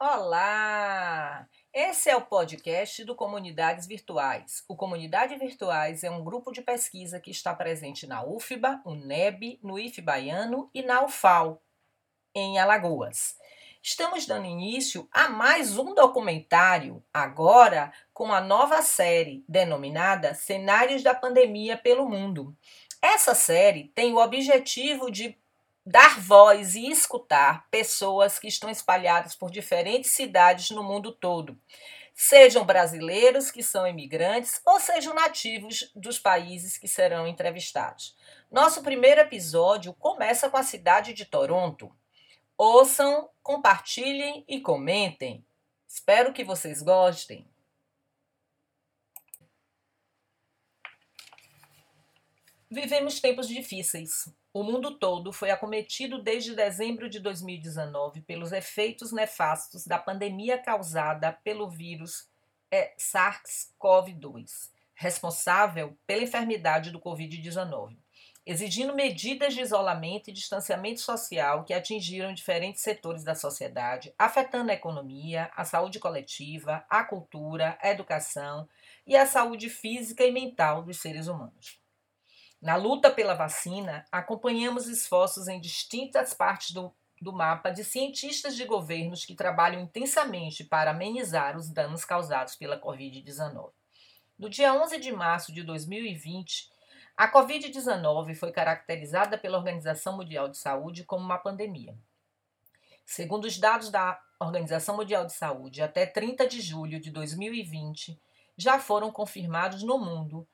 Olá! Esse é o podcast do Comunidades Virtuais. O Comunidade Virtuais é um grupo de pesquisa que está presente na UFBA, UNEB, no IF Baiano e na UFAL, em Alagoas. Estamos dando início a mais um documentário, agora com a nova série denominada Cenários da Pandemia pelo Mundo. Essa série tem o objetivo de dar voz e escutar pessoas que estão espalhadas por diferentes cidades no mundo todo, sejam brasileiros que são imigrantes ou sejam nativos dos países que serão entrevistados. Nosso primeiro episódio começa com a cidade de Toronto. Ouçam, compartilhem e comentem. Espero que vocês gostem. Vivemos tempos difíceis. O mundo todo foi acometido desde dezembro de 2019 pelos efeitos nefastos da pandemia causada pelo vírus é, SARS-CoV-2, responsável pela enfermidade do Covid-19, exigindo medidas de isolamento e distanciamento social que atingiram diferentes setores da sociedade, afetando a economia, a saúde coletiva, a cultura, a educação e a saúde física e mental dos seres humanos. Na luta pela vacina, acompanhamos esforços em distintas partes do, do mapa de cientistas de governos que trabalham intensamente para amenizar os danos causados pela Covid-19. No dia 11 de março de 2020, a Covid-19 foi caracterizada pela Organização Mundial de Saúde como uma pandemia. Segundo os dados da Organização Mundial de Saúde, até 30 de julho de 2020, já foram confirmados no mundo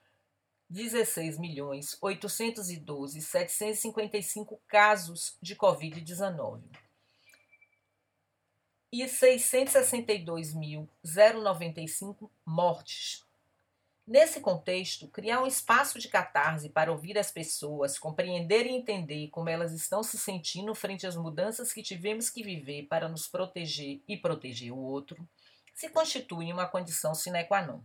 16 milhões 812 755 casos de Covid-19 e 662.095 mortes. Nesse contexto, criar um espaço de catarse para ouvir as pessoas, compreender e entender como elas estão se sentindo frente às mudanças que tivemos que viver para nos proteger e proteger o outro, se constitui uma condição sine qua non.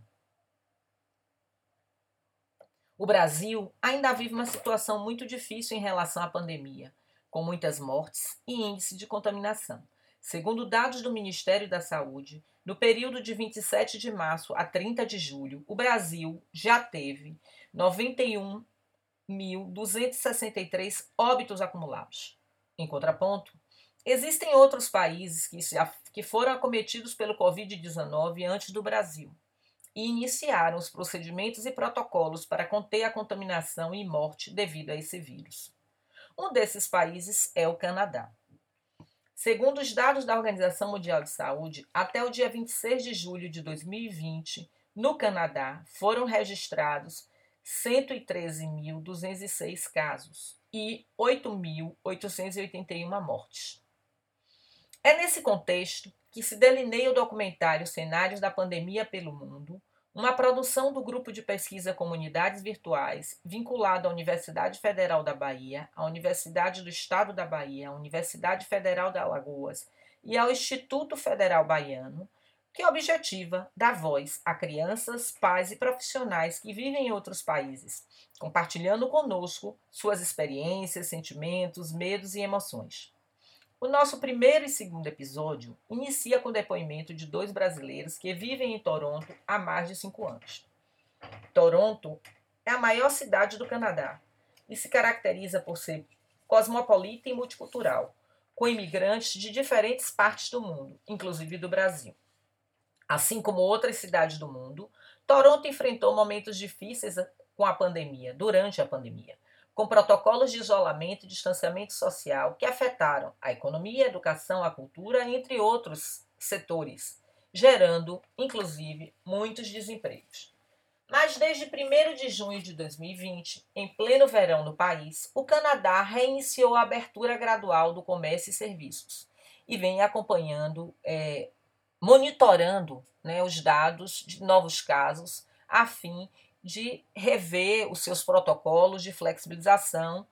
O Brasil ainda vive uma situação muito difícil em relação à pandemia, com muitas mortes e índice de contaminação. Segundo dados do Ministério da Saúde, no período de 27 de março a 30 de julho, o Brasil já teve 91.263 óbitos acumulados. Em contraponto, existem outros países que, que foram acometidos pelo Covid-19 antes do Brasil e iniciaram os procedimentos e protocolos para conter a contaminação e morte devido a esse vírus. Um desses países é o Canadá. Segundo os dados da Organização Mundial de Saúde, até o dia 26 de julho de 2020, no Canadá foram registrados 113.206 casos e 8.881 mortes. É nesse contexto que se delineia o documentário Cenários da Pandemia pelo Mundo, uma produção do grupo de pesquisa Comunidades Virtuais, vinculado à Universidade Federal da Bahia, à Universidade do Estado da Bahia, à Universidade Federal de Alagoas e ao Instituto Federal Baiano, que objetiva dar voz a crianças, pais e profissionais que vivem em outros países, compartilhando conosco suas experiências, sentimentos, medos e emoções. O nosso primeiro e segundo episódio inicia com o depoimento de dois brasileiros que vivem em Toronto há mais de cinco anos. Toronto é a maior cidade do Canadá e se caracteriza por ser cosmopolita e multicultural, com imigrantes de diferentes partes do mundo, inclusive do Brasil. Assim como outras cidades do mundo, Toronto enfrentou momentos difíceis com a pandemia, durante a pandemia com protocolos de isolamento e distanciamento social que afetaram a economia, a educação, a cultura, entre outros setores, gerando, inclusive, muitos desempregos. Mas desde 1 de junho de 2020, em pleno verão no país, o Canadá reiniciou a abertura gradual do comércio e serviços e vem acompanhando, é, monitorando né, os dados de novos casos, a fim de rever os seus protocolos de flexibilização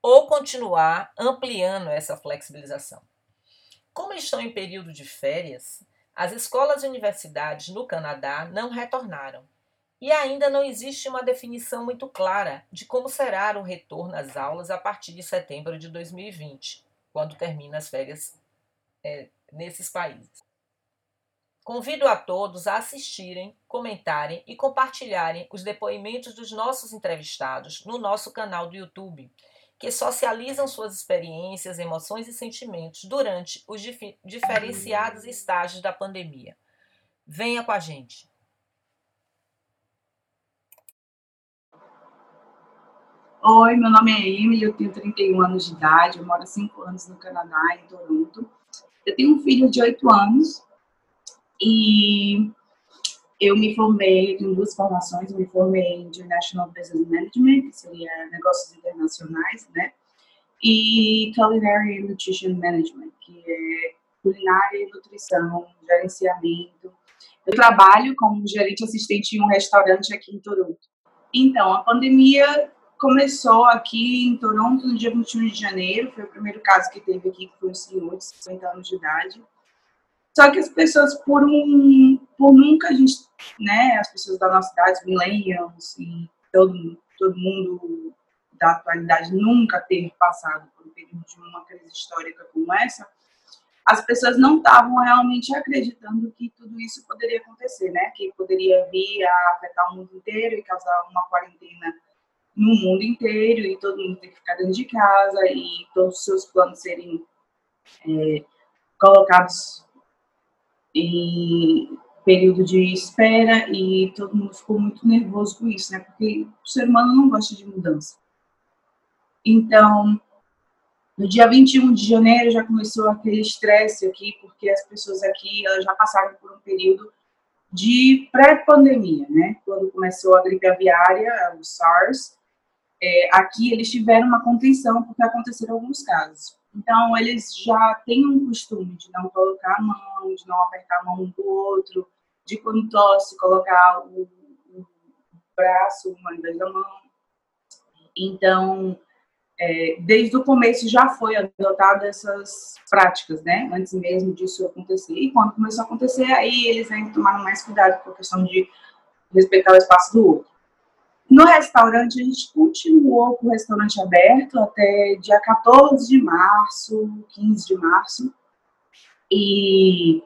ou continuar ampliando essa flexibilização. Como estão em período de férias, as escolas e universidades no Canadá não retornaram e ainda não existe uma definição muito clara de como será o retorno às aulas a partir de setembro de 2020, quando termina as férias é, nesses países. Convido a todos a assistirem, comentarem e compartilharem os depoimentos dos nossos entrevistados no nosso canal do YouTube, que socializam suas experiências, emoções e sentimentos durante os dif diferenciados estágios da pandemia. Venha com a gente! Oi, meu nome é Emily, eu tenho 31 anos de idade, eu moro há 5 anos no Canadá, em Toronto. Eu tenho um filho de 8 anos e eu me formei, tenho duas formações, eu me formei em International Business Management, que seria negócios internacionais, né? E Culinary and Nutrition Management, que é culinária e nutrição, gerenciamento. Eu trabalho como gerente assistente em um restaurante aqui em Toronto. Então, a pandemia começou aqui em Toronto no dia 21 de janeiro, foi o primeiro caso que teve aqui, que foi um senhor de 50 anos de idade. Só que as pessoas, por um, por nunca a gente, né, as pessoas da nossa idade, millennials e todo, todo mundo da atualidade nunca ter passado por um período de uma crise histórica como essa, as pessoas não estavam realmente acreditando que tudo isso poderia acontecer, né? Que poderia vir a afetar o mundo inteiro e causar uma quarentena no mundo inteiro e todo mundo ter que ficar dentro de casa e todos os seus planos serem é, colocados em período de espera e todo mundo ficou muito nervoso com isso, né? Porque o ser humano não gosta de mudança. Então, no dia 21 de janeiro já começou aquele estresse aqui, porque as pessoas aqui elas já passaram por um período de pré-pandemia, né? Quando começou a gripe aviária, o SARS, é, aqui eles tiveram uma contenção porque aconteceram alguns casos. Então, eles já têm um costume de não colocar a mão, de não apertar a mão um do outro, de quando tosse, colocar o, o braço ao invés da mão. Então, é, desde o começo já foi adotado essas práticas, né? Antes mesmo disso acontecer. E quando começou a acontecer, aí eles ainda tomaram mais cuidado com a questão de respeitar o espaço do outro. No restaurante, a gente continuou com o restaurante aberto até dia 14 de março, 15 de março. E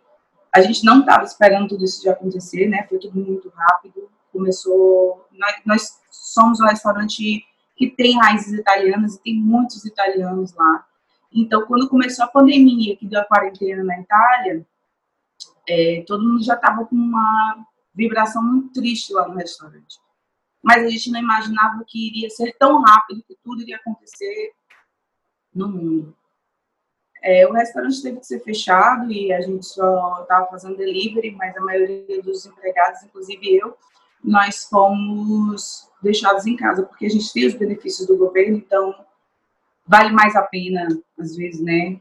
a gente não estava esperando tudo isso de acontecer, né? Foi tudo muito rápido. Começou. Nós, nós somos um restaurante que tem raízes italianas e tem muitos italianos lá. Então, quando começou a pandemia, que deu a quarentena na Itália, é, todo mundo já estava com uma vibração muito triste lá no restaurante mas a gente não imaginava que iria ser tão rápido, que tudo iria acontecer no mundo. É, o restaurante teve que ser fechado e a gente só estava fazendo delivery, mas a maioria dos empregados, inclusive eu, nós fomos deixados em casa, porque a gente tem os benefícios do governo, então vale mais a pena, às vezes, né?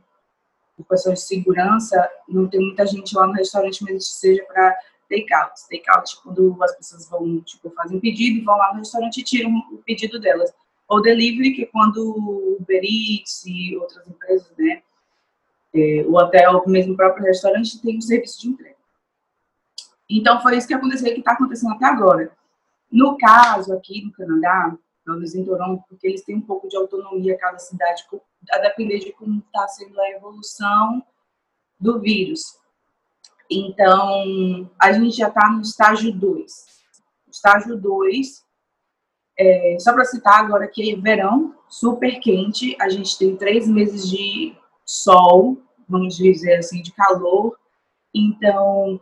Por questão de segurança, não tem muita gente lá no restaurante, mesmo que seja para takeout. Takeout, quando as pessoas vão, tipo, fazem um pedido vão lá no restaurante e tiram o pedido delas. Ou delivery, que é quando o Uber Eats e outras empresas, né, é, ou até o mesmo próprio restaurante tem um serviço de entrega. Então, foi isso que aconteceu e que está acontecendo até agora. No caso, aqui no Canadá, pelo menos em Toronto, porque eles têm um pouco de autonomia, cada cidade, a depender de como está sendo a evolução do vírus. Então, a gente já está no estágio 2. Estágio 2, é, só para citar agora que é verão, super quente, a gente tem três meses de sol, vamos dizer assim, de calor. Então,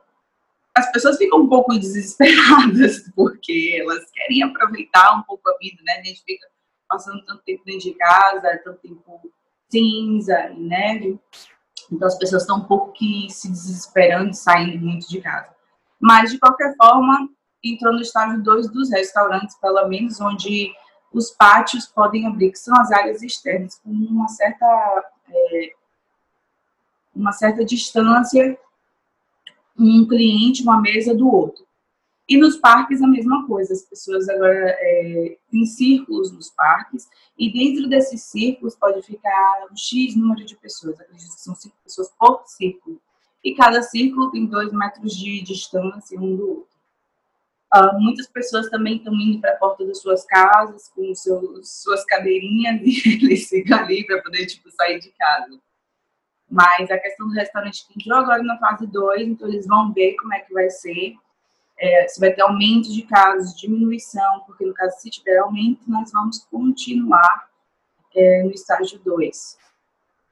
as pessoas ficam um pouco desesperadas, porque elas querem aproveitar um pouco a vida, né? A gente fica passando tanto tempo dentro de casa, tanto tempo cinza e neve. Então as pessoas estão um pouco que se desesperando, saindo muito de casa. Mas, de qualquer forma, entrou no estágio 2 dos restaurantes, pelo menos, onde os pátios podem abrir, que são as áreas externas, com uma certa, é, uma certa distância, um cliente, uma mesa do outro. E nos parques a mesma coisa, as pessoas agora é, têm círculos nos parques, e dentro desses círculos pode ficar um X número de pessoas, acredito que são cinco pessoas por círculo. E cada círculo tem dois metros de distância um do outro. Uh, muitas pessoas também estão indo para a porta das suas casas com seus, suas cadeirinhas e eles ficam ali para poder tipo, sair de casa. Mas a questão do restaurante que entrou agora na fase 2, então eles vão ver como é que vai ser. É, se vai ter aumento de casos, diminuição, porque no caso, se tiver aumento, nós vamos continuar é, no estágio 2.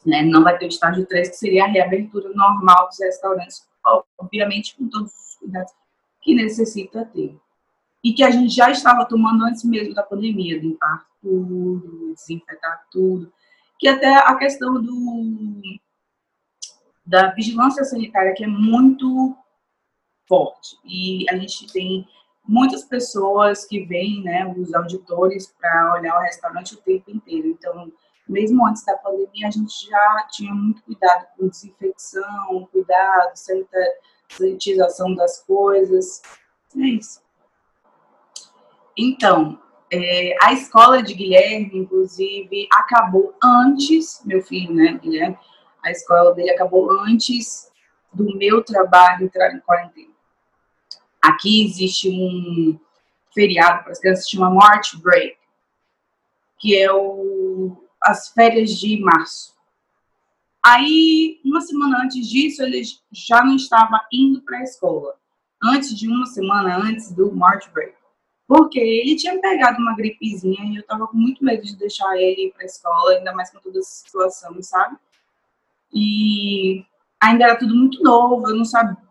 Né? Não vai ter o estágio 3, que seria a reabertura normal dos restaurantes, obviamente com todos os cuidados que necessita ter. E que a gente já estava tomando antes mesmo da pandemia, limpar tudo, desinfetar tudo, que até a questão do da vigilância sanitária que é muito forte. E a gente tem muitas pessoas que vêm, né, os auditores, para olhar o restaurante o tempo inteiro. Então, mesmo antes da pandemia, a gente já tinha muito cuidado com desinfecção, cuidado, sanitização das coisas. É isso. Então, é, a escola de Guilherme, inclusive, acabou antes, meu filho, né, Guilherme, a escola dele acabou antes do meu trabalho entrar em quarentena. Aqui existe um feriado para as crianças, chama March Break, que é o, as férias de março. Aí, uma semana antes disso, ele já não estava indo para a escola. Antes de uma semana antes do March Break. Porque ele tinha pegado uma gripezinha e eu estava com muito medo de deixar ele ir para a escola, ainda mais com toda essa situação, sabe? E ainda era tudo muito novo, eu não sabia,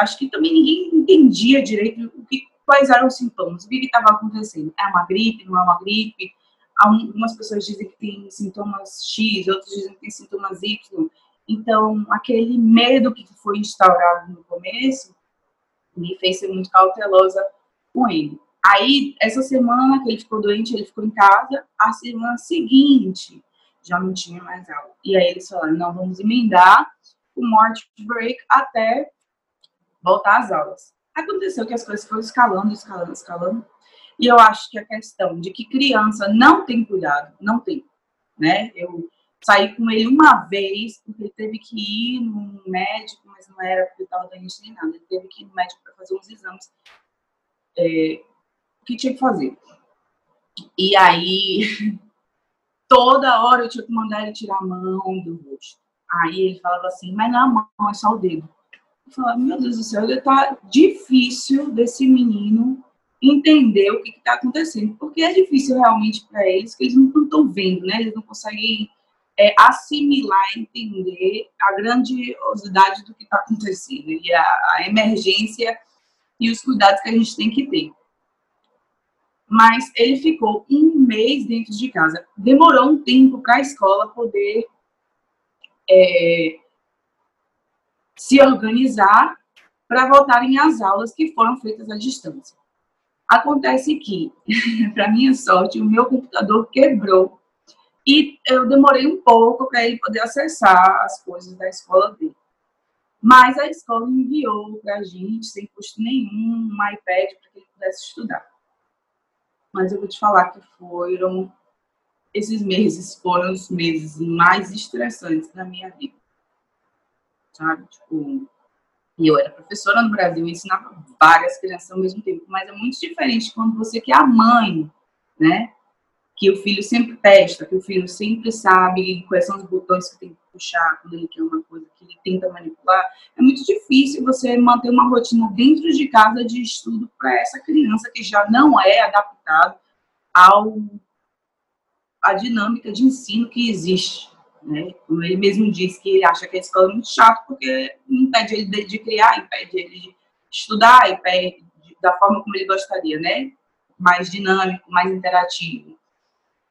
acho que também ninguém entendia direito o que, quais eram os sintomas, o que estava acontecendo. É uma gripe, não é uma gripe? Algumas pessoas dizem que tem sintomas X, outros dizem que tem sintomas Y. Então, aquele medo que foi instaurado no começo me fez ser muito cautelosa com ele. Aí, essa semana que ele ficou doente, ele ficou em casa. A semana seguinte, já não tinha mais aula. E aí eles falaram, não, vamos emendar o morte break até voltar às aulas. Aconteceu que as coisas foram escalando, escalando, escalando. E eu acho que a questão de que criança não tem cuidado, não tem, né? Eu saí com ele uma vez, porque ele teve que ir no médico, mas não era porque estava doente nem nada. Ele teve que ir no médico para fazer uns exames é, que tinha que fazer. E aí toda hora eu tinha que mandar ele tirar a mão do rosto. Aí ele falava assim, mas não é a mão, é só o dedo. Eu falava, meu Deus do céu, ele tá difícil desse menino entender o que está acontecendo, porque é difícil realmente para eles, que eles não estão vendo, né? Eles não conseguem é, assimilar, entender a grandiosidade do que está acontecendo e a, a emergência e os cuidados que a gente tem que ter mas ele ficou um mês dentro de casa. Demorou um tempo para a escola poder é, se organizar para voltarem às aulas que foram feitas à distância. Acontece que, para minha sorte, o meu computador quebrou e eu demorei um pouco para ele poder acessar as coisas da escola dele. Mas a escola enviou para a gente, sem custo nenhum, um iPad para que ele pudesse estudar mas eu vou te falar que foram esses meses foram os meses mais estressantes da minha vida. Sabe? Tipo, eu era professora no Brasil e ensinava várias crianças ao mesmo tempo, mas é muito diferente quando você que é a mãe, né? Que o filho sempre testa, que o filho sempre sabe quais são os botões que tem que puxar quando ele quer uma coisa que ele tenta manipular. É muito difícil você manter uma rotina dentro de casa de estudo para essa criança que já não é adaptado ao a dinâmica de ensino que existe. Né? Ele mesmo disse que acha que a escola é muito chato porque impede ele de, de criar, impede ele de estudar, impede de, da forma como ele gostaria, né? Mais dinâmico, mais interativo.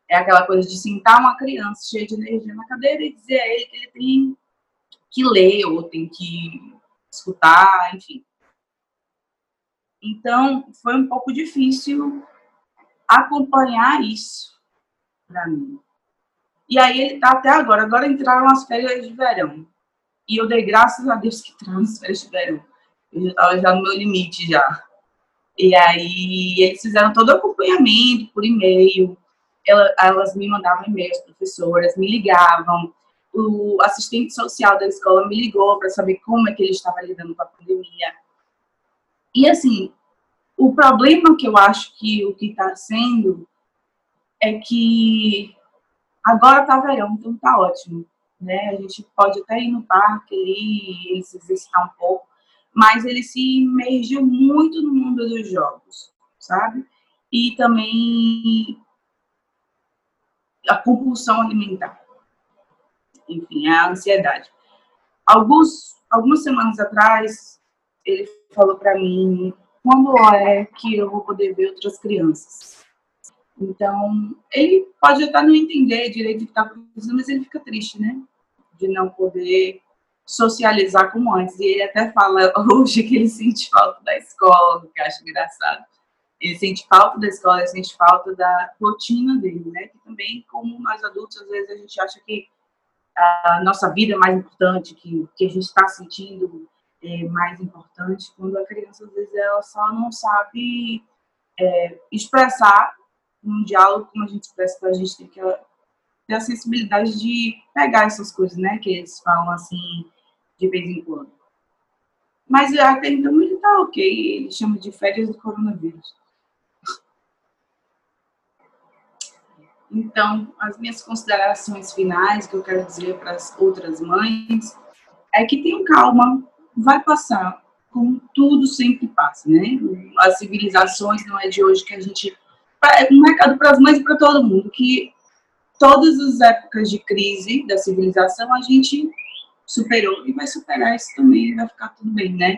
É aquela coisa de sentar uma criança cheia de energia na cadeira e dizer a ele que ele tem que ler ou tem que escutar, enfim. Então, foi um pouco difícil acompanhar isso para mim. E aí ele tá até agora. Agora entraram as férias de verão. E eu dei graças a Deus que entraram as férias de verão. Eu já estava já no meu limite já. E aí eles fizeram todo o acompanhamento por e-mail. Elas me mandavam e-mail, as professoras me ligavam. O assistente social da escola me ligou para saber como é que ele estava lidando com a pandemia. E assim, o problema que eu acho que o que está sendo é que agora tá verão, então tá ótimo. né? A gente pode até ir no parque e se exercitar um pouco, mas ele se imergiu muito no mundo dos jogos, sabe? E também a compulsão alimentar. Enfim, a ansiedade. Alguns, algumas semanas atrás, ele falou para mim quando é que eu vou poder ver outras crianças. Então, ele pode até não entender direito o que está acontecendo, mas ele fica triste, né? De não poder socializar como antes. E ele até fala hoje que ele sente falta da escola, que eu acho engraçado. Ele sente falta da escola, ele sente falta da rotina dele, né? Que também, como nós adultos, às vezes a gente acha que a nossa vida é mais importante, que o que a gente está sentindo é mais importante, quando a criança, às vezes, ela só não sabe é, expressar um diálogo como a gente expressa, então a gente tem que ter a sensibilidade de pegar essas coisas, né, que eles falam assim, de vez em quando. Mas até então ele tá ok, ele chama de férias do coronavírus. Então, as minhas considerações finais que eu quero dizer para as outras mães é que tenham calma, vai passar, como tudo sempre passa, né? As civilizações não é de hoje que a gente. É um recado para as mães e para todo mundo, que todas as épocas de crise da civilização a gente superou e vai superar isso também, vai ficar tudo bem, né?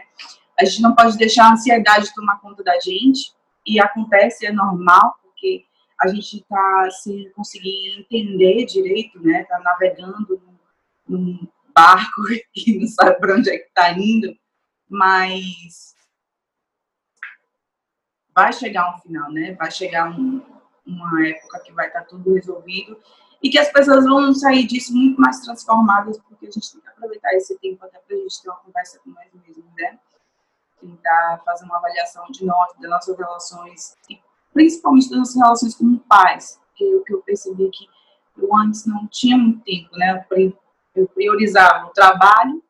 A gente não pode deixar a ansiedade tomar conta da gente, e acontece, é normal, porque a gente está sem conseguir entender direito, né? Tá navegando num, num barco e não sabe para onde é que está indo, mas vai chegar um final, né? Vai chegar um, uma época que vai estar tá tudo resolvido e que as pessoas vão sair disso muito mais transformadas, porque a gente tem que aproveitar esse tempo até para a gente ter uma conversa com nós mesmos, né? Tentar fazer uma avaliação de nós, das nossas relações e principalmente das nossas relações como pais, que o que eu percebi é que eu antes não tinha muito tempo, né? Eu priorizava o trabalho,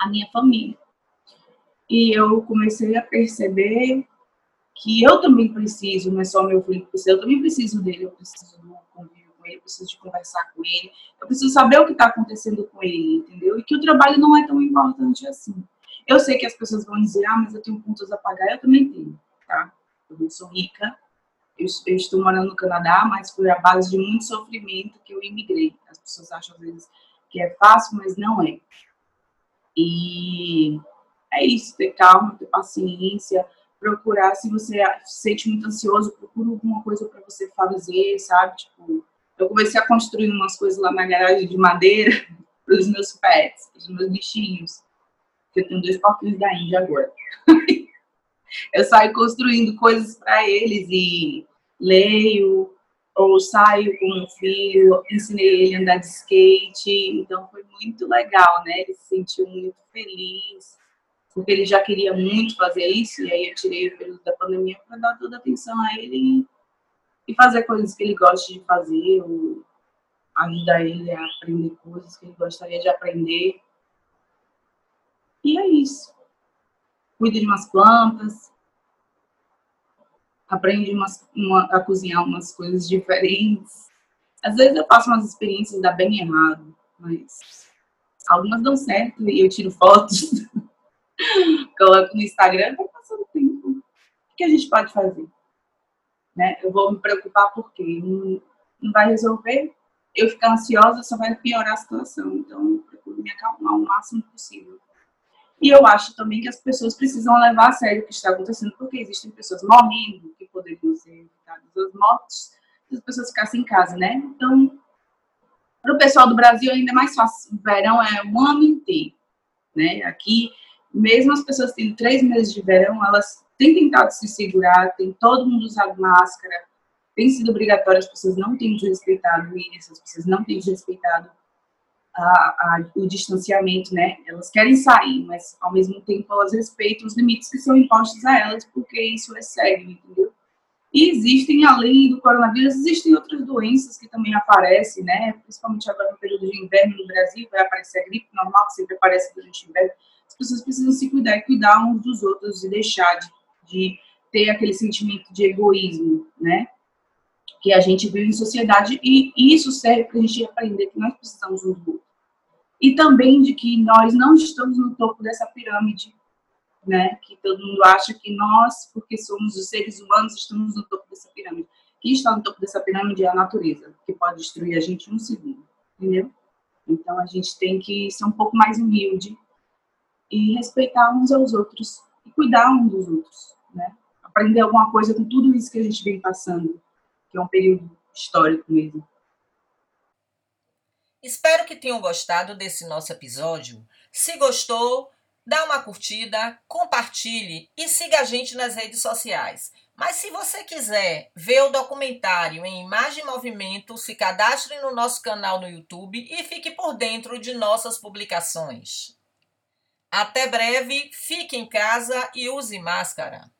a minha família. E eu comecei a perceber que eu também preciso, não é só meu filho que precisa, eu também preciso dele, eu preciso do convívio com ele, eu preciso de conversar com ele, eu preciso saber o que está acontecendo com ele, entendeu? E que o trabalho não é tão importante assim. Eu sei que as pessoas vão dizer, ah, mas eu tenho pontos a pagar, eu também tenho, tá? Eu não sou rica, eu, eu estou morando no Canadá, mas foi a base de muito sofrimento que eu imigrei. As pessoas acham às vezes que é fácil, mas não é. E é isso, ter calma, ter paciência, procurar, se você se sente muito ansioso, procura alguma coisa para você fazer, sabe? Tipo, eu comecei a construir umas coisas lá na garagem de madeira para os meus pets, para os meus bichinhos. Eu tenho dois porquinhos da Índia agora. eu saio construindo coisas para eles e leio, ou saio com o filho, ensinei ele a andar de skate, então foi muito legal, né? Ele se sentiu muito feliz, porque ele já queria muito fazer isso, e aí eu tirei o período da pandemia para dar toda a atenção a ele e fazer coisas que ele gosta de fazer, ou ajudar ele a aprender coisas que ele gostaria de aprender. E é isso. Cuido de umas plantas, aprende umas, uma, a cozinhar umas coisas diferentes. Às vezes eu faço umas experiências dá bem errado, mas algumas dão certo e eu tiro fotos, coloco no Instagram, vai passando tempo. O que a gente pode fazer? Né? Eu vou me preocupar porque não, não vai resolver. Eu ficar ansiosa só vai piorar a situação. Então, eu procuro me acalmar o máximo possível. E eu acho também que as pessoas precisam levar a sério o que está acontecendo, porque existem pessoas morrendo que poderiam ser evitadas as mortes se as pessoas ficassem em casa, né? Então, para o pessoal do Brasil ainda é mais fácil. O verão é o ano inteiro, né? Aqui, mesmo as pessoas tendo três meses de verão, elas têm tentado se segurar, tem todo mundo usado máscara, tem sido obrigatório, as pessoas não têm desrespeitado isso, as pessoas não têm desrespeitado a, a, o distanciamento, né? Elas querem sair, mas ao mesmo tempo elas respeitam os limites que são impostos a elas, porque isso é sério, entendeu? E existem, além do coronavírus, existem outras doenças que também aparecem, né? Principalmente agora no período de inverno no Brasil, vai aparecer a gripe normal, que sempre aparece durante o inverno. As pessoas precisam se cuidar e cuidar uns dos outros e deixar de, de ter aquele sentimento de egoísmo, né? que a gente vive em sociedade e isso serve para a gente aprender que nós precisamos uns do outro. e também de que nós não estamos no topo dessa pirâmide, né? Que todo mundo acha que nós, porque somos os seres humanos, estamos no topo dessa pirâmide. Quem está no topo dessa pirâmide é a natureza, que pode destruir a gente em um segundo, entendeu? Então a gente tem que ser um pouco mais humilde e respeitar uns aos outros e cuidar uns dos outros, né? Aprender alguma coisa com tudo isso que a gente vem passando, que é um período histórico mesmo. Espero que tenham gostado desse nosso episódio. Se gostou, dá uma curtida, compartilhe e siga a gente nas redes sociais. Mas se você quiser ver o documentário em imagem e movimento, se cadastre no nosso canal no YouTube e fique por dentro de nossas publicações. Até breve, fique em casa e use máscara.